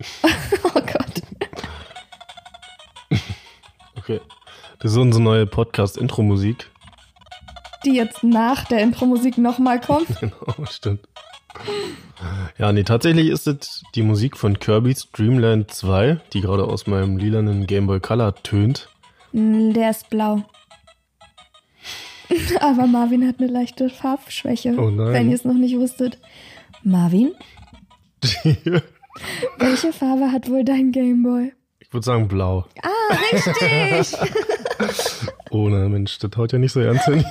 Oh Gott. Okay. Das ist unsere neue Podcast-Intro-Musik. Die jetzt nach der Intro-Musik nochmal kommt. Genau, stimmt. Ja, nee, tatsächlich ist es die Musik von Kirby's Dreamland 2, die gerade aus meinem lilanen Game Boy Color tönt. Mm, Der ist blau. Aber Marvin hat eine leichte Farbschwäche, Oh nein. wenn ihr es noch nicht wusstet. Marvin, welche Farbe hat wohl dein Gameboy? Ich würde sagen blau. Ah, richtig! Oh ne, Mensch, das haut ja nicht so ernst hin.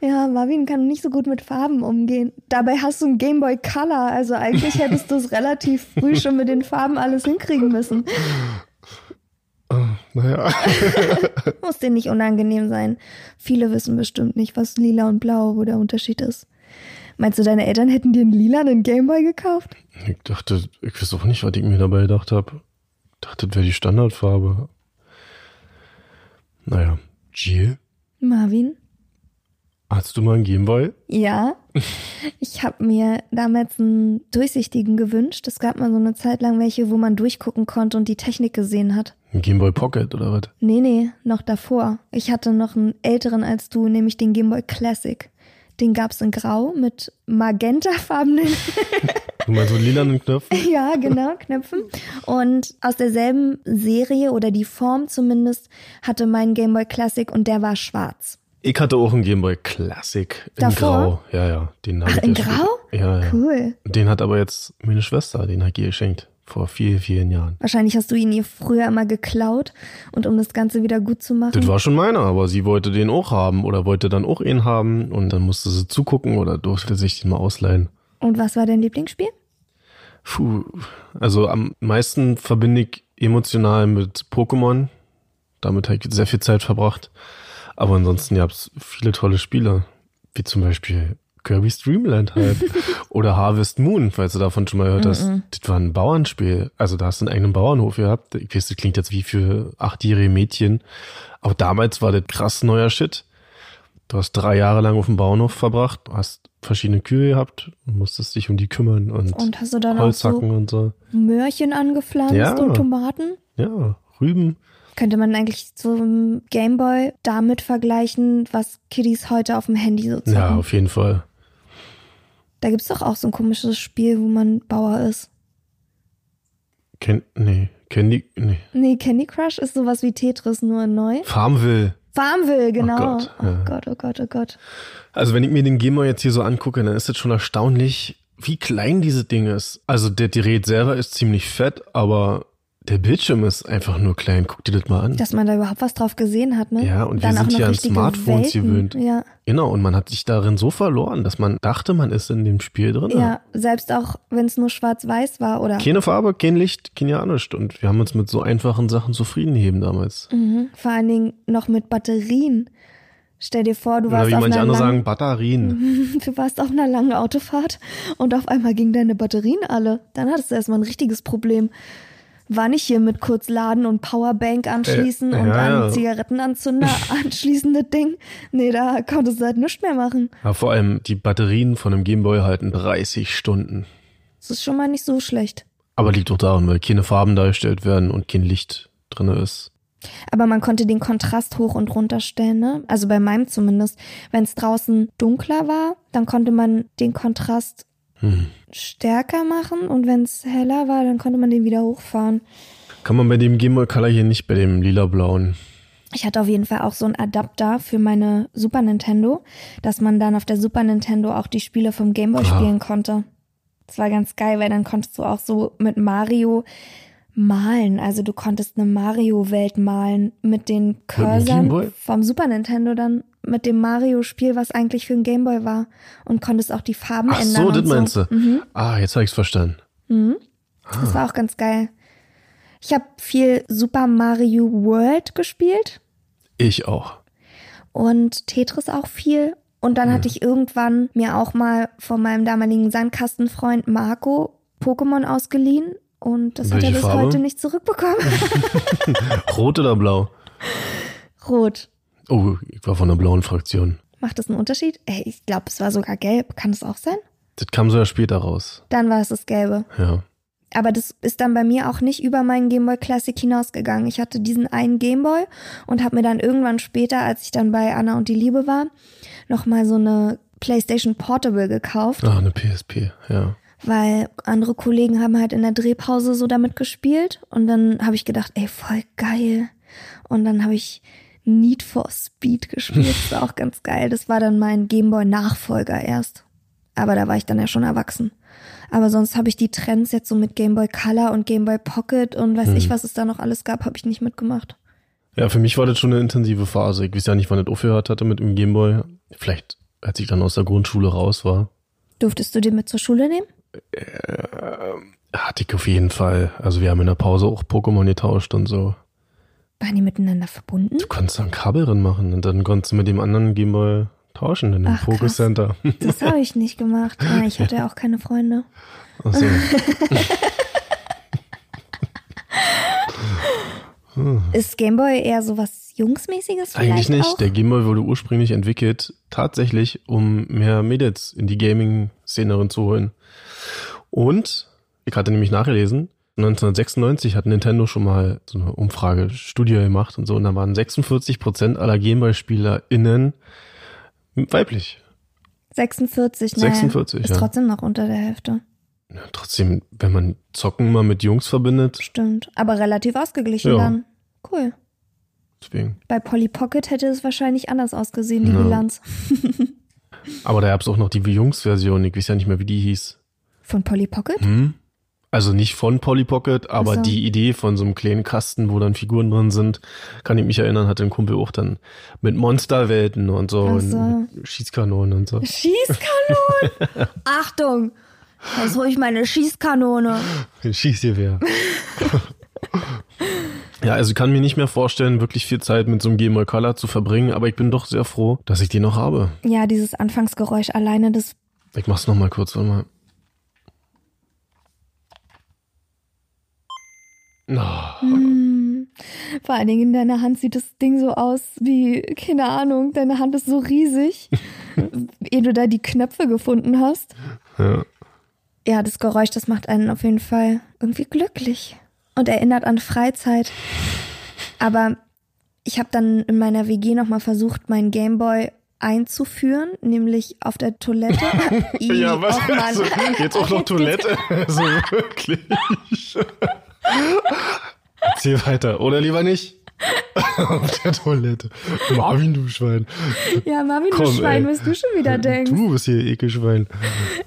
ja, Marvin kann nicht so gut mit Farben umgehen. Dabei hast du ein Gameboy Color, also eigentlich hättest du es relativ früh schon mit den Farben alles hinkriegen müssen. naja. Muss dir nicht unangenehm sein. Viele wissen bestimmt nicht, was lila und blau, wo der Unterschied ist. Meinst du, deine Eltern hätten dir einen lilanen Gameboy gekauft? Ich dachte, ich weiß auch nicht, was ich mir dabei gedacht habe. Ich dachte, das wäre die Standardfarbe. Naja. Jill, Marvin? hast du mal einen Gameboy? Ja. Ich habe mir damals einen durchsichtigen gewünscht. Es gab mal so eine Zeit lang welche, wo man durchgucken konnte und die Technik gesehen hat. Ein Gameboy Pocket oder was? Nee, nee, noch davor. Ich hatte noch einen älteren als du, nämlich den Gameboy Classic. Den gab's in Grau mit magentafarbenen, Du meinst so lilanen Knöpfen? ja, genau, Knöpfen. Und aus derselben Serie oder die Form zumindest hatte mein Gameboy Classic und der war schwarz. Ich hatte auch einen Gameboy Classic in Davor? Grau. Ja, ja. Den Ach, ich in Grau? Ja, ja. Cool. Den hat aber jetzt meine Schwester, den hat ihr geschenkt. Vor vielen, vielen Jahren. Wahrscheinlich hast du ihn ihr früher immer geklaut und um das Ganze wieder gut zu machen. Das war schon meiner, aber sie wollte den auch haben oder wollte dann auch ihn haben und dann musste sie zugucken oder durfte sich den mal ausleihen. Und was war dein Lieblingsspiel? Puh, also am meisten verbinde ich emotional mit Pokémon. Damit habe ich sehr viel Zeit verbracht. Aber ansonsten gab es viele tolle Spiele, wie zum Beispiel Kirby's Dreamland halt. Oder Harvest Moon, falls du davon schon mal gehört hast. Das war ein Bauernspiel. Also da hast du einen eigenen Bauernhof gehabt. Ich weiß, das klingt jetzt wie für achtjährige Mädchen. Aber damals war das krass neuer Shit. Du hast drei Jahre lang auf dem Bauernhof verbracht, hast verschiedene Kühe gehabt und musstest dich um die kümmern und, Und hast du dann Holz so hacken und so. Möhrchen angepflanzt Ja. und Tomaten? Ja, Rüben. Könnte man eigentlich so im Gameboy damit vergleichen, was Kiddies heute auf dem Handy so zocken? Ja, auf jeden Fall. Da gibt's doch auch so ein komisches Spiel, wo man Bauer ist. Ken, nee, Candy, nee. Nee, Candy Crush ist sowas wie Tetris, nur neu. Farmville. Farmville, genau. Gott, oh ja. Gott, oh Gott, oh Gott. Also wenn ich mir den Gamer jetzt hier so angucke, dann ist das schon erstaunlich, wie klein diese Ding ist. Also der Gerät selber ist ziemlich fett, aber der Bildschirm ist einfach nur klein. Guck dir das mal an. Dass man da überhaupt was drauf gesehen hat, ne? Ja, und wir Dann auch sind ja an Smartphones Welten. gewöhnt. Ja. Genau, und man hat sich darin so verloren, dass man dachte, man ist in dem Spiel drin. ja, selbst auch wenn es nur schwarz-weiß war oder Keine Farbe, kein Licht, kein ja nichts. Und wir haben uns mit so einfachen Sachen zufrieden gegeben damals. mhm. vor allen Dingen noch mit Batterien. Stell dir vor, du Oder warst wie auf manche einer andere sagen, Batterien. du warst auf einer langen Autofahrt und auf einmal gingen deine Batterien alle. Dann hattest du erstmal ein richtiges Problem. War nicht hier mit kurz laden und Powerbank anschließen Äh, und ja, an. Zigarettenanzünder anschließen, das Ding. Nee, da konntest du halt nichts mehr machen. Ja, vor allem die Batterien von einem Gameboy halten 30 Stunden. Das ist schon mal nicht so schlecht. Aber liegt doch daran, weil keine Farben dargestellt werden und kein Licht drin ist. Aber man konnte den Kontrast hoch und runter stellen, ne? Also bei meinem zumindest. Wenn es draußen dunkler war, dann konnte man den Kontrast Hm. stärker machen und wenn es heller war, dann konnte man den wieder hochfahren. Kann man bei dem Gameboy Color hier nicht, bei dem lila-blauen. Ich hatte auf jeden Fall auch so einen Adapter für meine Super Nintendo, dass man dann auf der Super Nintendo auch die Spiele vom Gameboy Ah. spielen konnte. Das war ganz geil, weil dann konntest du auch so mit Mario malen. Also du konntest eine Mario-Welt malen mit den? Cursern vom Super Nintendo dann mit dem Mario-Spiel, was eigentlich für ein Gameboy war. Und konntest auch die Farben Ach ändern. so, und das meinst du. Mhm. Ah, jetzt habe ich's verstanden. Das war auch ganz geil. Ich habe viel Super Mario World gespielt Ich auch. und Tetris auch viel. Und dann hatte ich irgendwann mir auch mal von meinem damaligen Sandkastenfreund Marco Pokémon ausgeliehen. Und das hat Welche er bis Farbe? heute nicht zurückbekommen. Rot oder blau? Rot. Oh, ich war von der blauen Fraktion. Macht das einen Unterschied? Ey, ich glaube, es war sogar gelb. Kann es auch sein? Das kam so ja später raus. Dann war es das Gelbe. Ja. Aber das ist dann bei mir auch nicht über meinen Gameboy Classic hinausgegangen. Ich hatte diesen einen Gameboy und habe mir dann irgendwann später, als ich dann bei Anna und die Liebe war, nochmal so eine PlayStation Portable gekauft, Ah, eine PSP, ja. weil andere Kollegen haben halt in der Drehpause so damit gespielt und dann habe ich gedacht, ey, voll geil. Und dann habe ich Need for Speed gespielt. Das war auch ganz geil. Das war dann mein Gameboy-Nachfolger erst. Aber da war ich dann ja schon erwachsen. Aber sonst habe ich die Trends jetzt so mit Game Boy Color und Game Boy Pocket und weiß ich, was es da noch alles gab, habe ich nicht mitgemacht. Ja, für mich war das schon eine intensive Phase. Ich weiß ja nicht, wann das aufgehört hatte mit dem Gameboy. Vielleicht, als ich dann aus der Grundschule raus war. Durftest du den mit zur Schule nehmen? Hatte ich auf jeden Fall. Also wir haben in der Pause auch Pokémon getauscht und so. Waren die miteinander verbunden? Du konntest da ein Kabel drin machen und dann konntest du mit dem anderen Gameboy tauschen in dem Ach. Focus Center. Das habe ich nicht gemacht. Ja, ich hatte ja auch keine Freunde. Achso. Ist Game Boy eher so was Jungsmäßiges vielleicht Eigentlich nicht. auch? Der Gameboy wurde ursprünglich entwickelt, tatsächlich, um mehr Mädels in die Gaming-Szene zu holen. Und, ich hatte nämlich nachgelesen, 1996 hat Nintendo schon mal so eine Umfrage, Studie gemacht und so, und da waren 46% aller Gameboy-SpielerInnen weiblich. 46, naja, 46, ist ja. trotzdem noch unter der Hälfte. Ja, trotzdem, wenn man Zocken mal mit Jungs verbindet, Stimmt. Aber relativ ausgeglichen Ja. dann. Cool. deswegen. Bei Polly Pocket hätte es wahrscheinlich anders ausgesehen, die Ja. Bilanz. Aber da gab's auch noch die Jungs-Version, ich weiß ja nicht mehr, wie die hieß. Von Polly Pocket? Hm? Also nicht von Polly Pocket, aber so. die Idee von so einem kleinen Kasten, wo dann Figuren drin sind, kann ich mich erinnern, hatte ein Kumpel auch dann mit Monsterwelten und so, Ach so. und Schießkanonen und so. Schießkanone! Achtung! Jetzt hole ich meine Schießkanone. Schießgewehr. ja, also ich kann mir nicht mehr vorstellen, wirklich viel Zeit mit so einem Game Boy Color zu verbringen, aber ich bin doch sehr froh, dass ich die noch habe. Ja, dieses Anfangsgeräusch alleine, das Ich mach's noch mal kurz, warte mal. Oh, Hm. Vor allen Dingen in deiner Hand sieht das Ding so aus wie, keine Ahnung, deine Hand ist so riesig, ehe du da die Knöpfe gefunden hast. ja. Ja, das Geräusch, das macht einen auf jeden Fall irgendwie glücklich und erinnert an Freizeit. Aber ich habe dann in meiner WG nochmal versucht, meinen Gameboy einzuführen, nämlich auf der Toilette. Ja, was? Mann. Also, jetzt auch noch Toilette? Also wirklich. Erzähl weiter. Oder lieber nicht? Auf der Toilette. Marvin, du Schwein. Ja, du Komm, Schwein, ey. was du schon wieder denkst. Du bist hier Ekelschwein.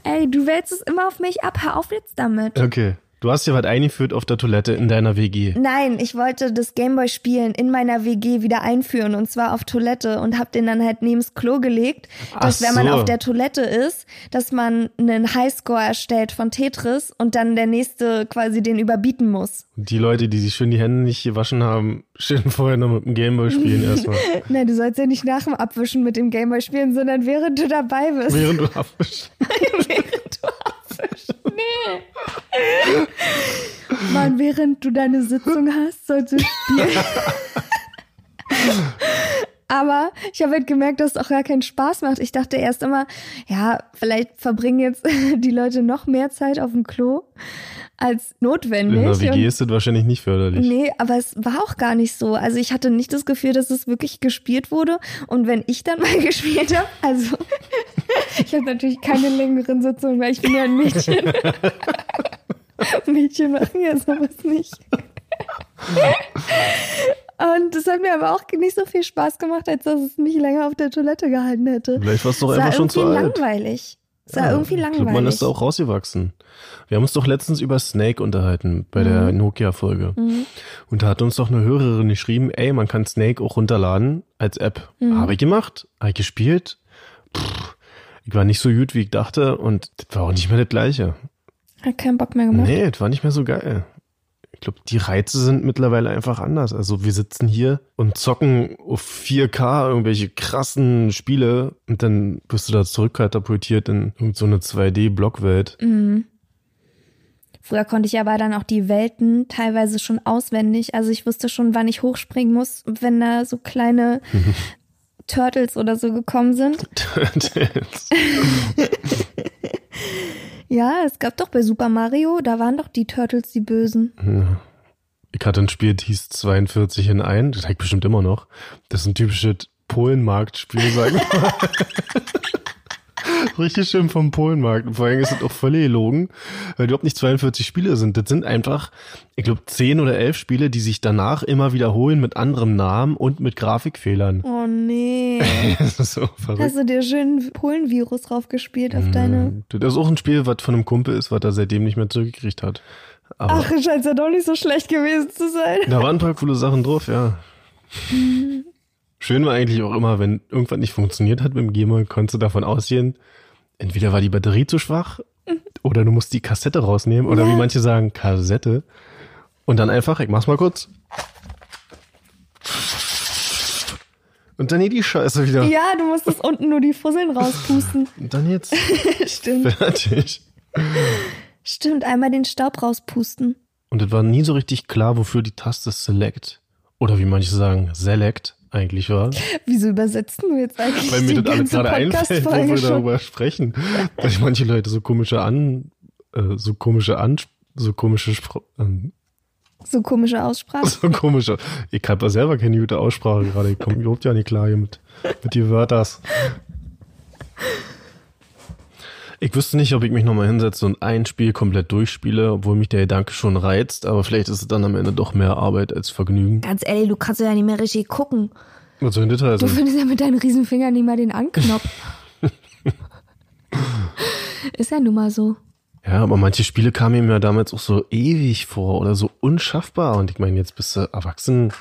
Ey, du wälzt es immer auf mich ab. Hör auf jetzt damit. Okay. Du hast dir was eingeführt auf der Toilette in deiner WG. Nein, ich wollte das Gameboy-Spielen in meiner WG wieder einführen und zwar auf Toilette und hab den dann halt neben's Klo gelegt, dass Ach wenn man so. auf der Toilette ist, dass man einen Highscore erstellt von Tetris und dann der nächste quasi den überbieten muss. Die Leute, die sich schön die Hände nicht gewaschen haben, schön vorher noch mit dem Gameboy spielen erstmal. Nein, du sollst ja nicht nach dem Abwischen mit dem Gameboy spielen, sondern während du dabei bist. Während du abwischst. während du abwischst. Nee. Mann, während du deine Sitzung hast, sollst du spielen. Aber ich habe halt gemerkt, dass es auch gar keinen Spaß macht. Ich dachte erst immer, ja, vielleicht verbringen jetzt die Leute noch mehr Zeit auf dem Klo als notwendig. In der WG ist das wahrscheinlich nicht förderlich. Nee, aber es war auch gar nicht so. Also ich hatte nicht das Gefühl, dass es wirklich gespielt wurde. Und wenn ich dann mal gespielt habe, also ich habe natürlich keine längeren Sitzungen, weil ich bin ja ein Mädchen. Mädchen machen ja sowas nicht. Und das hat mir aber auch nicht so viel Spaß gemacht, als dass es mich länger auf der Toilette gehalten hätte. Vielleicht doch Es war einfach schon zu alt. langweilig. Ist ja, irgendwie langweilig. man ist da auch rausgewachsen. Wir haben uns doch letztens über Snake unterhalten bei der Nokia-Folge. Mhm. Und da hat uns doch eine Hörerin geschrieben, ey, man kann Snake auch runterladen als App. Mhm. Habe ich gemacht, habe ich gespielt. Pff, ich war nicht so gut, wie ich dachte und das war auch nicht mehr das Gleiche. Hat keinen Bock mehr gemacht. Nee, das war nicht mehr so geil. Ich glaube, die Reize sind mittlerweile einfach anders. Also wir sitzen hier und zocken auf 4K irgendwelche krassen Spiele und dann wirst du da zurückkatapultiert in so eine 2D-Blockwelt. Mhm. Früher konnte ich aber dann auch die Welten teilweise schon auswendig. Also ich wusste schon, wann ich hochspringen muss, wenn da so kleine Turtles oder so gekommen sind. Ja, es gab doch bei Super Mario, da waren doch die Turtles die Bösen. ich hatte ein Spiel, das hieß 42 in 1. Das habe ich bestimmt immer noch. Das ist ein typisches Polenmarktspiel, sag ich mal. Richtig schön vom Polenmarkt. Und vor allem ist es auch völlig gelogen, weil überhaupt nicht 42 Spiele sind. Das sind einfach, ich glaube, 10 oder 11 Spiele, die sich danach immer wiederholen mit anderem Namen und mit Grafikfehlern. Oh nee. Das ist so verrückt. Hast du dir schön Polen-Virus draufgespielt auf deine. Das ist auch ein Spiel, was von einem Kumpel ist, was er seitdem nicht mehr zurückgekriegt hat. Aber Ach, scheint ja doch nicht so schlecht gewesen zu sein. da waren ein paar coole Sachen drauf, ja. Schön war eigentlich auch immer, wenn irgendwas nicht funktioniert hat mit dem Gameboy, konntest du davon ausgehen, entweder war die Batterie zu schwach oder du musst die Kassette rausnehmen oder Ja. wie manche sagen, Kassette. Und dann einfach, ich mach's mal kurz. Und dann hier die Scheiße wieder. Ja, du musstest unten nur die Fusseln rauspusten. Und dann jetzt Stimmt. fertig. Stimmt, einmal den Staub rauspusten. Und es war nie so richtig klar, wofür die Taste Select oder wie manche sagen, Select eigentlich war. Wieso übersetzen du jetzt eigentlich Weil mir die das alles gerade einfällt, wo wir schon? darüber sprechen. Weil manche Leute so komische an, äh, so komische an, so komische, Spro ähm, So komische Aussprache. so komische. Ich habe ja selber keine gute Aussprache gerade. Ich komme überhaupt ja nicht klar hier mit, mit die Wörters. Ich wüsste nicht, ob ich mich nochmal hinsetze und ein Spiel komplett durchspiele, obwohl mich der Gedanke schon reizt, aber vielleicht ist es dann am Ende doch mehr Arbeit als Vergnügen. Ganz ehrlich, du kannst ja nicht mehr richtig gucken. Was soll denn das Du findest ja mit deinen Riesenfingern nicht mal den Anknopf. Ist ja nun mal so. Ja, aber manche Spiele kamen mir ja damals auch so ewig vor oder so unschaffbar. Und ich meine, jetzt bist du erwachsen,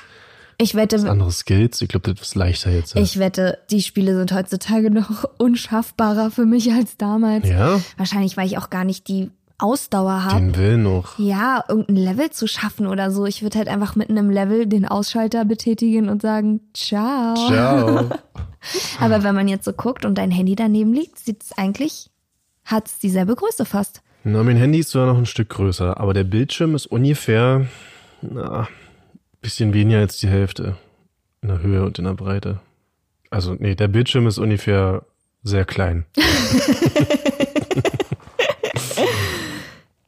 Ich wette, andere Skills. Ich glaube, das ist leichter jetzt. Ja. ich wette, die Spiele sind heutzutage noch unschaffbarer für mich als damals. ja, Wahrscheinlich, weil ich auch gar nicht die Ausdauer habe. den Willen noch. Ja, irgendein Level zu schaffen oder so. Ich würde halt einfach mitten im Level den Ausschalter betätigen und sagen, ciao. Ciao. Aber wenn man jetzt so guckt und dein Handy daneben liegt, sieht es eigentlich, hat es dieselbe Größe fast. Na, mein Handy ist zwar noch ein Stück größer, aber der Bildschirm ist ungefähr, na, bisschen weniger als die Hälfte in der Höhe und in der Breite. Also, nee, der Bildschirm ist ungefähr sehr klein.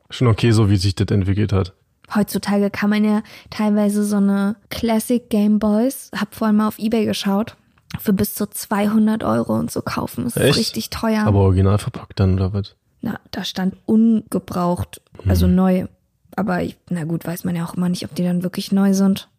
Schon okay, so wie sich das entwickelt hat. Heutzutage kann man ja teilweise so eine Classic Game Boys, hab vorhin mal auf Ebay geschaut, für bis zu 200 Euro und so kaufen. Das ist Echt? richtig teuer. Aber original verpackt dann, oder was? na, da stand ungebraucht, also neu. Aber ich, na gut, weiß man ja auch immer nicht, ob die dann wirklich neu sind.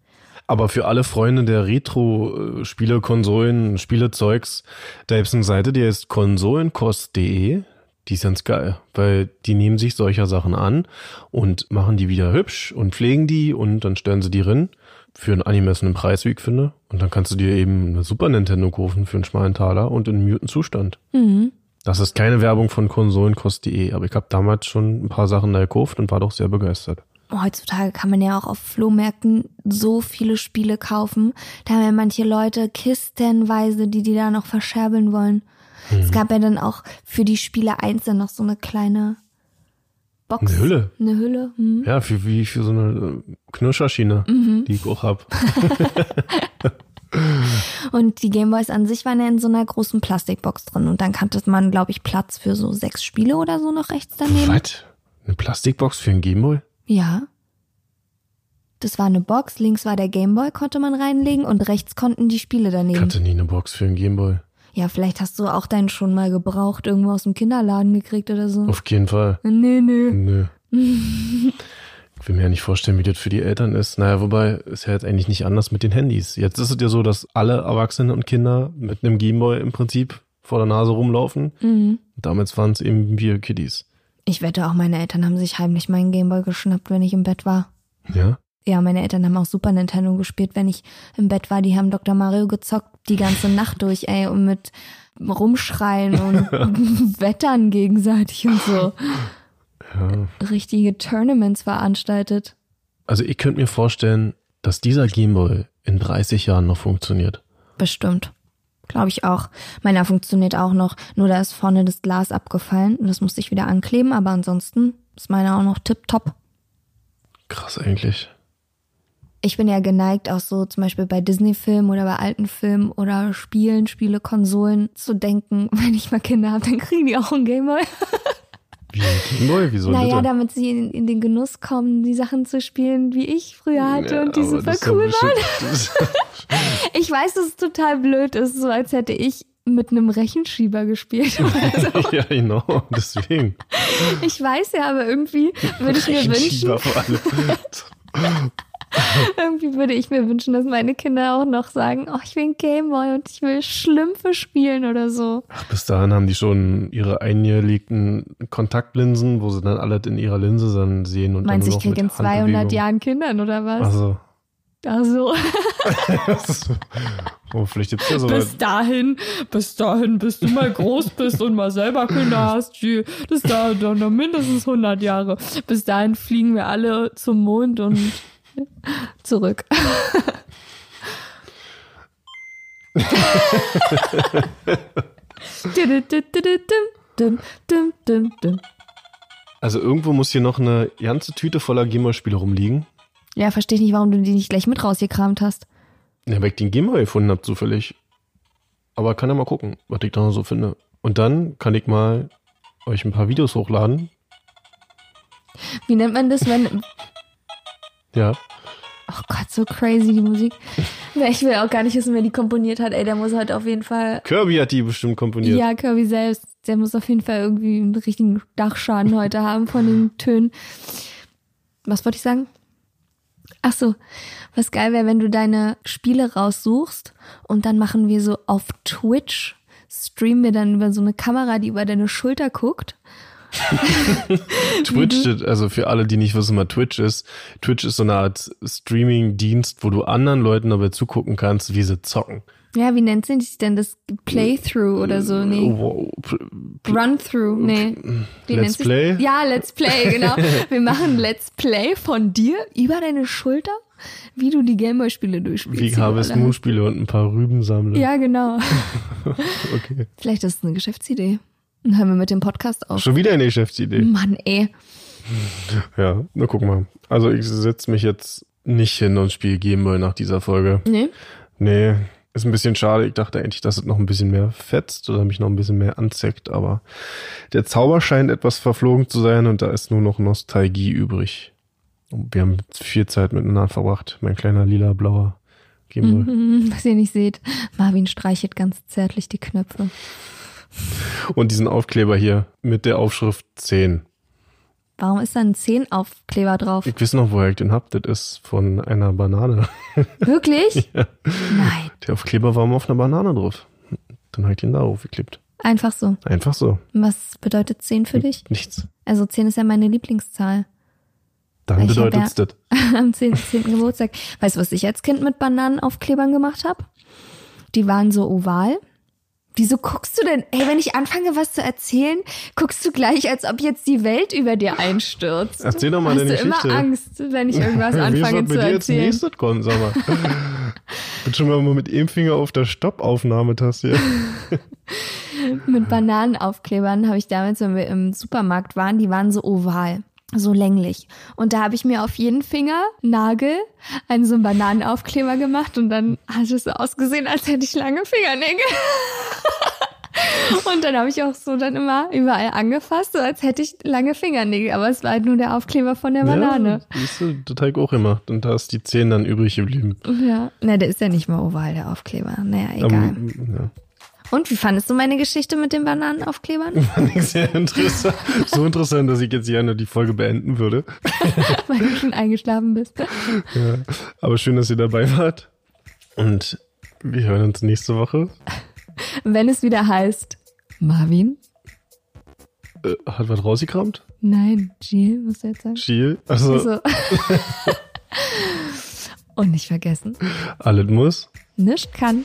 Aber für alle Freunde der Retro-Spiele, Konsolen, Spielezeugs, da gibt's eine Seite, die heißt konsolenkost.de. Die ist ganz geil, weil die nehmen sich solcher Sachen an und machen die wieder hübsch und pflegen die und dann stellen sie die rein für einen angemessenen Preis, wie ich finde. Und dann kannst du dir eben eine Super Nintendo kaufen für einen schmalen Taler und in einem guten Zustand. Mhm. Das ist keine Werbung von konsolenkost.de, aber ich habe damals schon ein paar Sachen da gekauft und war doch sehr begeistert. Heutzutage kann man ja auch auf Flohmärkten so viele Spiele kaufen. Da haben ja manche Leute kistenweise, die die da noch verscherbeln wollen. Es gab ja dann auch für die Spiele einzeln noch so eine kleine Box. Eine Hülle. Eine Hülle. Hm. Ja, für, wie für so eine äh, Knirscherschiene, die ich auch hab. Und die Gameboys an sich waren ja in so einer großen Plastikbox drin. Und dann kannte man, glaube ich, Platz für so sechs Spiele oder so noch rechts daneben. Was? Eine Plastikbox für einen Gameboy? Ja. Das war eine Box, links war der Gameboy, konnte man reinlegen und rechts konnten die Spiele Ich daneben. hatte nie eine Box für einen Gameboy. Ja, vielleicht hast du auch deinen schon mal gebraucht, irgendwo aus dem Kinderladen gekriegt oder so. Auf jeden Fall. Nee, nee. Nö. Ich will mir ja nicht vorstellen, wie das für die Eltern ist. Naja, wobei ist ja jetzt eigentlich nicht anders mit den Handys. Jetzt ist es ja so, dass alle Erwachsenen und Kinder mit einem Gameboy im Prinzip vor der Nase rumlaufen. Mhm. Damals waren es eben wir Kiddies. Ich wette auch, meine Eltern haben sich heimlich meinen Gameboy geschnappt, wenn ich im Bett war. Ja? Ja, meine Eltern haben auch Super Nintendo gespielt, wenn ich im Bett war. Die haben Dr. Mario gezockt die ganze Nacht durch, ey, und mit rumschreien und wettern gegenseitig und so. Ja. Richtige Tournaments veranstaltet. Also ich könnte mir vorstellen, dass dieser Gameboy in 30 Jahren noch funktioniert. Bestimmt. Glaube ich auch. Meiner funktioniert auch noch, nur da ist vorne das Glas abgefallen und das musste ich wieder ankleben, aber ansonsten ist meiner auch noch tipptopp. Krass eigentlich. Ich bin ja geneigt, auch so zum Beispiel bei Disney-Filmen oder bei alten Filmen oder Spielen, Spiele, Konsolen zu denken, wenn ich mal Kinder habe, dann kriegen die auch einen Gameboy. Wie Gameboy? Wieso naja, bitte? damit sie in, in den Genuss kommen, die Sachen zu spielen, wie ich früher hatte und die super cool waren. Ich weiß, dass es total blöd ist, so als hätte ich mit einem Rechenschieber gespielt. oder so. ja, genau, deswegen. Ich weiß ja, aber irgendwie würde ich mir wünschen. irgendwie würde ich mir wünschen, dass meine Kinder auch noch sagen, oh, ich will ein Gameboy und ich will Schlümpfe spielen oder so. Ach, bis dahin haben die schon ihre eingelegten Kontaktlinsen, wo sie dann alles in ihrer Linse dann sehen und Meinst du, ich kriege in mit 200 Handbewegung. Jahren Kindern oder was? Also, Ach so. oh, vielleicht gibt's ja so Bis dahin, bis dahin, bis du mal groß bist und mal selber Kinder hast, das dauert doch noch mindestens 100 Jahre. Bis dahin fliegen wir alle zum Mond und zurück. Also irgendwo muss hier noch eine ganze Tüte voller Gameboy-Spiele rumliegen. Ja, verstehe ich nicht, warum du die nicht gleich mit rausgekramt hast. Ja, weil ich den Gameboy gefunden habe, zufällig. Aber kann ja mal gucken, was ich da noch so finde. Und dann kann ich mal euch ein paar Videos hochladen. Wie nennt man das, wenn. Ja. Oh Gott, so crazy die Musik. Ich will auch gar nicht wissen, wer die komponiert hat. Ey, der muss halt auf jeden Fall. Kirby hat die bestimmt komponiert. Ja, Kirby selbst. Der muss auf jeden Fall irgendwie einen richtigen Dachschaden heute haben von den Tönen. Was wollte ich sagen? Ach so, was geil wäre, wenn du deine Spiele raussuchst und dann machen wir so auf Twitch, streamen wir dann über so eine Kamera, die über deine Schulter guckt. Twitch, also für alle, die nicht wissen, was Twitch ist. Twitch ist so eine Art Streaming-Dienst, wo du anderen Leuten dabei zugucken kannst, wie sie zocken. Ja, wie nennt sich denn das? Playthrough oder so? Nee. Wow. Run-through, nee. Wie Let's Play? Ja, Let's Play, genau. Wir machen Let's Play von dir über deine Schulter, wie du die Gameboy-Spiele durchspielst. Wie Harvest alle Moon hast. Spiele und ein paar Rüben sammeln. Ja, genau. Okay. Vielleicht ist es eine Geschäftsidee. Dann hören wir mit dem Podcast auf. Schon wieder eine Geschäftsidee. Mann, ey. Ja, na guck mal. Also ich setze mich jetzt nicht hin und spiele Gameboy nach dieser Folge. Nee? Nee, ist ein bisschen schade. Ich dachte eigentlich, dass es noch ein bisschen mehr fetzt oder mich noch ein bisschen mehr anzeckt, aber der Zauber scheint etwas verflogen zu sein und da ist nur noch Nostalgie übrig. Und wir haben viel Zeit miteinander verbracht. Mein kleiner lila-blauer Gameboy. Mhm, Was ihr nicht seht, Marvin streichelt ganz zärtlich die Knöpfe. Und diesen Aufkleber hier mit der Aufschrift 10. Warum ist da ein 10-Aufkleber drauf? Ich weiß noch, woher ich den hab. Das ist von einer Banane. Wirklich? Nein, Der Aufkleber war mal auf einer Banane drauf. Dann habe ich den da aufgeklebt. einfach so. Einfach so. Was bedeutet 10 für dich? Nichts. Also 10 ist ja meine Lieblingszahl. Dann Ich hab bedeutet's das. Am 10. 10. Geburtstag. Weißt du, was ich als Kind mit Bananenaufklebern gemacht habe? Die waren so oval. Wieso guckst du denn? Ey, wenn ich anfange, was zu erzählen, guckst du gleich, als ob jetzt die Welt über dir einstürzt. Erzähl doch mal Hast deine du immer Geschichte. Angst, wenn ich irgendwas Wie anfange zu bei dir jetzt erzählen. nächstes kommt, sag mal. Bin schon mal mit einem Finger auf der Stoppaufnahmetaste. Mit Bananenaufklebern habe ich damals, wenn wir im Supermarkt waren, die waren so oval. So länglich. Und da habe ich mir auf jeden Finger, Nagel, einen so einen Bananenaufkleber gemacht und dann hat es so ausgesehen, als hätte ich lange Fingernägel. Und dann habe ich auch so dann immer überall angefasst, so als hätte ich lange Fingernägel. Aber es war halt nur der Aufkleber von der Banane. Ja, siehst du, habe ich auch gemacht. Und da ist die 10 dann übrig geblieben. Ja. Na, der ist ja nicht mal oval, der Aufkleber. Naja, egal. Ähm, ja. Und wie fandest du meine Geschichte mit den Bananenaufklebern? Fand ich sehr interessant. So interessant, dass ich jetzt gerne die Folge beenden würde. Weil du schon eingeschlafen bist. Ja. Aber schön, dass ihr dabei wart. Und wir hören uns nächste Woche. Wenn es wieder heißt, Marvin? Äh, hat was rausgekramt? Nein, Jill, musst du jetzt sagen. Jill? Also. also. Und nicht vergessen. Alles muss. Nicht kann.